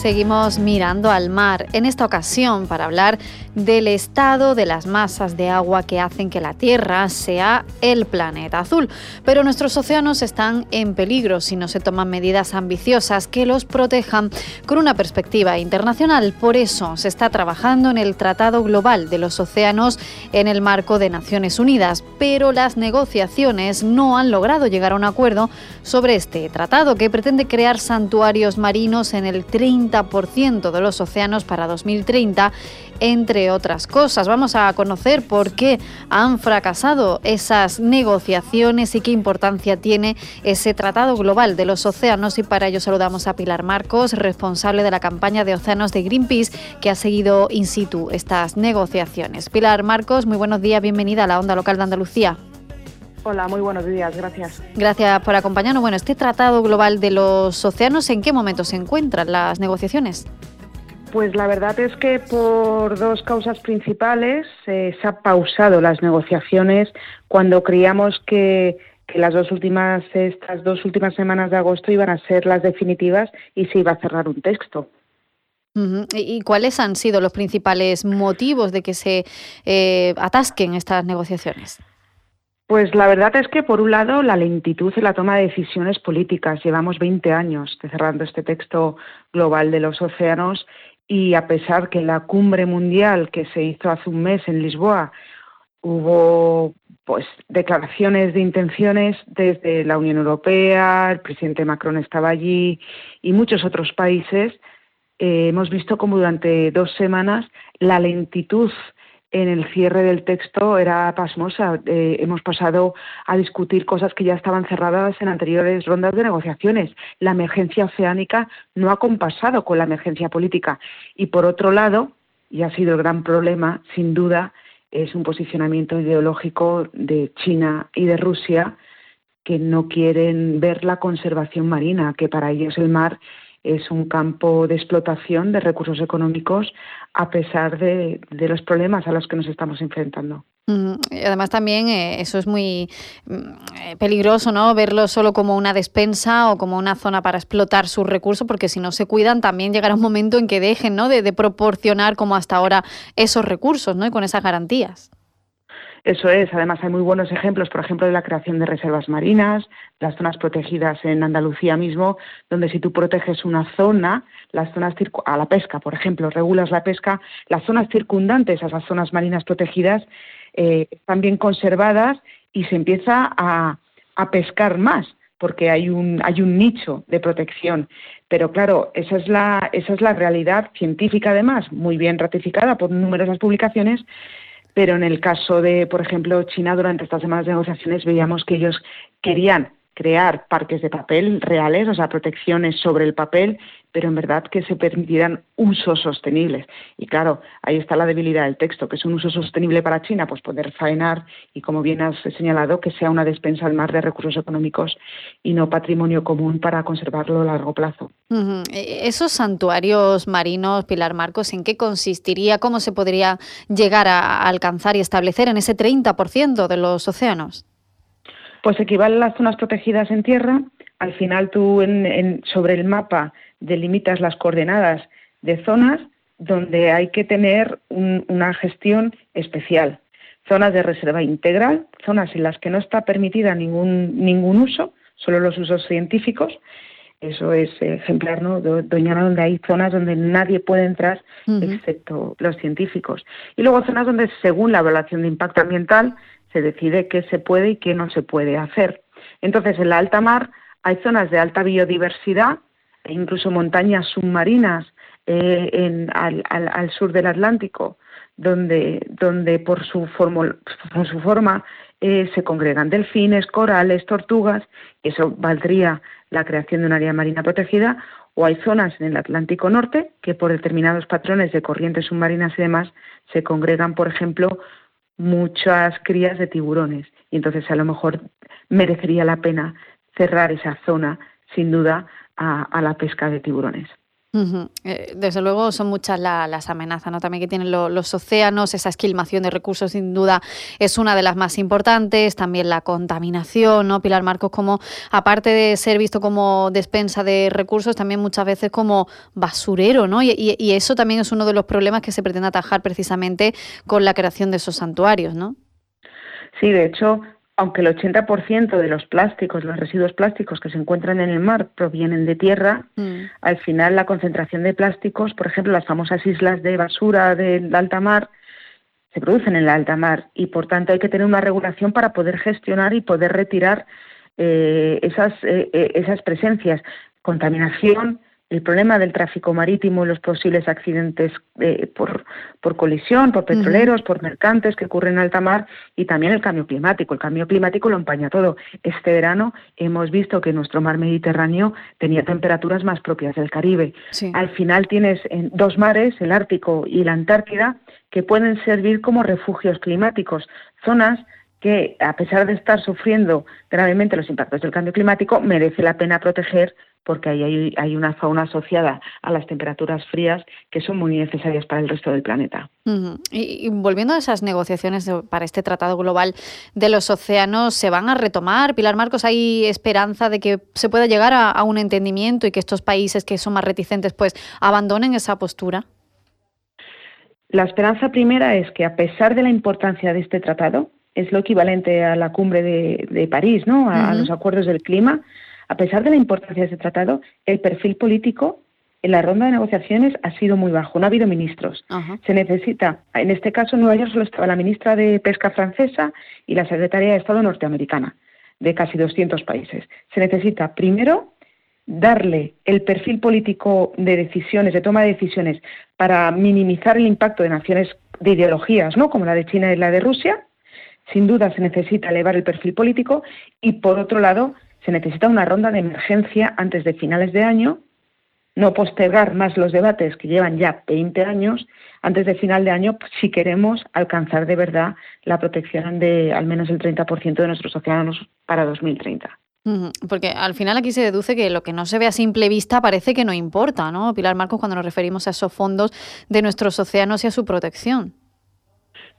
Seguimos mirando al mar, en esta ocasión para hablar del estado de las masas de agua que hacen que la Tierra sea el planeta azul. Pero nuestros océanos están en peligro si no se toman medidas ambiciosas que los protejan con una perspectiva internacional. Por eso se está trabajando en el Tratado Global de los Océanos en el marco de Naciones Unidas, pero las negociaciones no han logrado llegar a un acuerdo sobre este tratado que pretende crear santuarios marinos en el 30 30% de los océanos para 2030, entre otras cosas. Vamos a conocer por qué han fracasado esas negociaciones y qué importancia tiene ese Tratado Global de los Océanos. Y para ello saludamos a Pilar Marcos, responsable de la campaña de océanos de Greenpeace, que ha seguido in situ estas negociaciones. Pilar Marcos, muy buenos días, bienvenida a la Onda Local de Andalucía. Hola, muy buenos días, gracias. Gracias por acompañarnos. Bueno, este Tratado Global de los Océanos, ¿en qué momento se encuentran las negociaciones? Pues la verdad es que por dos causas principales eh, se han pausado las negociaciones cuando creíamos que, las dos últimas, estas dos últimas semanas de agosto iban a ser las definitivas y se iba a cerrar un texto. ¿Y cuáles han sido los principales motivos de que se eh, atasquen estas negociaciones? Pues la verdad es que, por un lado, la lentitud en la toma de decisiones políticas. Llevamos 20 años cerrando este texto global de los océanos y a pesar que la cumbre mundial que se hizo hace un mes en Lisboa hubo pues declaraciones de intenciones desde la Unión Europea, el presidente Macron estaba allí y muchos otros países, eh, hemos visto como durante dos semanas la lentitud en el cierre del texto era pasmosa. Eh, hemos pasado a discutir cosas que ya estaban cerradas en anteriores rondas de negociaciones. La emergencia oceánica no ha compasado con la emergencia política. Y por otro lado, y ha sido el gran problema, sin duda, es un posicionamiento ideológico de China y de Rusia que no quieren ver la conservación marina, que para ellos el mar es un campo de explotación de recursos económicos a pesar de, los problemas a los que nos estamos enfrentando. Además también eh, eso es muy mm, eh, peligroso, ¿no? Verlo solo como una despensa o como una zona para explotar sus recursos, porque si no se cuidan también llegará un momento en que dejen, ¿no? De, de proporcionar como hasta ahora esos recursos, ¿no? Y con esas garantías. Eso es, además hay muy buenos ejemplos, por ejemplo, de la creación de reservas marinas, las zonas protegidas en Andalucía mismo, donde si tú proteges una zona, las zonas a la pesca, por ejemplo, regulas la pesca, las zonas circundantes a esas zonas marinas protegidas eh, están bien conservadas y se empieza a, pescar más porque hay un, hay un nicho de protección. Pero claro, esa es, la, esa es la realidad científica, además, muy bien ratificada por numerosas publicaciones, pero en el caso de, por ejemplo, China, durante estas semanas de negociaciones veíamos que ellos querían crear parques de papel reales, o sea, protecciones sobre el papel, pero en verdad que se permitieran usos sostenibles. Y claro, ahí está la debilidad del texto, que es un uso sostenible para China, pues poder faenar y, como bien has señalado, que sea una despensa al mar de recursos económicos y no patrimonio común para conservarlo a largo plazo. E, esos santuarios marinos, Pilar Marcos, ¿en qué consistiría? ¿Cómo se podría llegar a alcanzar y establecer en ese 30% de los océanos? Pues equivalen a las zonas protegidas en tierra. Al final tú en, sobre el mapa delimitas las coordenadas de zonas donde hay que tener una gestión especial. Zonas de reserva integral, zonas en las que no está permitida ningún, ningún uso, solo los usos científicos. Eso es ejemplar, ¿no? Doñana, donde hay zonas donde nadie puede entrar excepto los científicos. Y luego zonas donde, según la evaluación de impacto ambiental, se decide qué se puede y qué no se puede hacer. Entonces, en la alta mar hay zonas de alta biodiversidad e incluso montañas submarinas eh, al, sur del Atlántico, donde, donde por, su por su forma eh, se congregan delfines, corales, tortugas, eso valdría la creación de un área marina protegida, o hay zonas en el Atlántico Norte que por determinados patrones de corrientes submarinas y demás se congregan, por ejemplo, muchas crías de tiburones y entonces a lo mejor merecería la pena cerrar esa zona sin duda a, la pesca de tiburones. Eh, desde luego son muchas las amenazas ¿no? también que tienen los océanos, esa esquilmación de recursos sin duda es una de las más importantes, también la contaminación, ¿no? Pilar Marcos, como aparte de ser visto como despensa de recursos, también muchas veces como basurero, ¿no? Y, y eso también es uno de los problemas que se pretende atajar precisamente con la creación de esos santuarios, ¿no? Sí, de hecho, aunque el 80% de los plásticos, los residuos plásticos que se encuentran en el mar provienen de tierra, mm. al final la concentración de plásticos, por ejemplo, las famosas islas de basura del alta mar, se producen en la alta mar y por tanto hay que tener una regulación para poder gestionar y poder retirar eh, esas, eh, eh, esas presencias. Contaminación, el problema del tráfico marítimo y los posibles accidentes eh, por, por, colisión, por petroleros, por mercantes que ocurren en alta mar y también el cambio climático. El cambio climático lo empaña todo. Este verano hemos visto que nuestro mar Mediterráneo tenía temperaturas más propias del Caribe. Al final tienes dos mares, el Ártico y la Antártida, que pueden servir como refugios climáticos, zonas que, a pesar de estar sufriendo gravemente los impactos del cambio climático, merece la pena proteger porque ahí hay, una fauna asociada a las temperaturas frías que son muy necesarias para el resto del planeta. y, volviendo a esas negociaciones para este Tratado Global de los Océanos, ¿se van a retomar? Pilar Marcos, ¿hay esperanza de que se pueda llegar a, a un entendimiento y que estos países que son más reticentes pues abandonen esa postura? La esperanza primera es que a pesar de la importancia de este tratado, es lo equivalente a la cumbre de, París, ¿no? A, los acuerdos del clima. A pesar de la importancia de ese tratado, el perfil político en la ronda de negociaciones ha sido muy bajo. No ha habido ministros. Se necesita, en este caso en Nueva York solo estaba la ministra de Pesca francesa y la secretaria de Estado norteamericana, de casi 200 países. Se necesita primero darle el perfil político de decisiones, de toma de decisiones, para minimizar el impacto de naciones de ideologías, ¿no? como la de China y la de Rusia, sin duda se necesita elevar el perfil político y, por otro lado, se necesita una ronda de emergencia antes de finales de año, no postergar más los debates que llevan ya 20 años, antes de final de año, si queremos alcanzar de verdad la protección de al menos el 30% de nuestros océanos para 2030. Porque al final aquí se deduce que lo que no se ve a simple vista parece que no importa, ¿no? Pilar Marcos, cuando nos referimos a esos fondos de nuestros océanos y a su protección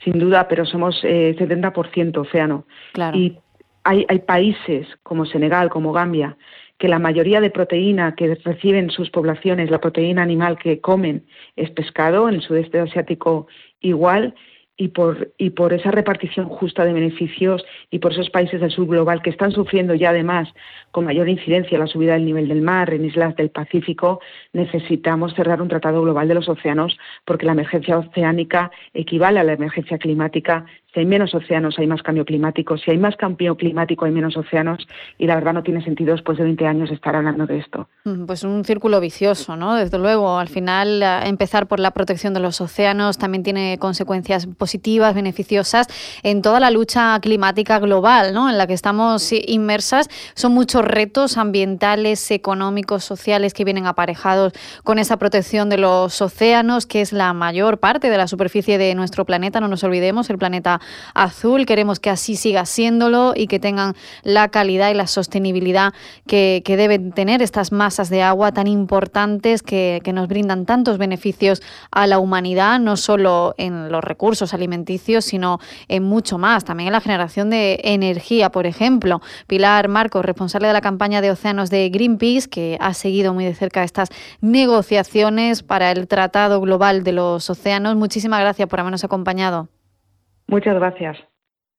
sin duda, pero somos eh, 70% océano. Y hay, hay países como Senegal, como Gambia, que la mayoría de proteína que reciben sus poblaciones, la proteína animal que comen, es pescado, en el sudeste asiático igual, y por, y por esa repartición justa de beneficios y por esos países del sur global que están sufriendo ya además con mayor incidencia la subida del nivel del mar en islas del Pacífico, necesitamos cerrar un tratado global de los océanos porque la emergencia oceánica equivale a la emergencia climática si hay menos océanos hay más cambio climático, si hay más cambio climático hay menos océanos y la verdad no tiene sentido después de 20 años estar hablando de esto. Mm, pues un círculo vicioso, ¿no? Desde luego, al final empezar por la protección de los océanos también tiene consecuencias positivas, beneficiosas en toda la lucha climática global, ¿no? En la que estamos inmersas. Son muchos retos ambientales, económicos, sociales que vienen aparejados con esa protección de los océanos, que es la mayor parte de la superficie de nuestro planeta, no nos olvidemos, el planeta azul. Queremos que así siga siéndolo y que tengan la calidad y la sostenibilidad que, deben tener estas masas de agua tan importantes que, nos brindan tantos beneficios a la humanidad, no solo en los recursos alimenticios, sino en mucho más, también en la generación de energía, por ejemplo. Pilar Marcos, responsable de la campaña de océanos de Greenpeace, que ha seguido muy de cerca estas negociaciones para el Tratado Global de los Océanos. Muchísimas gracias por habernos acompañado. Muchas gracias.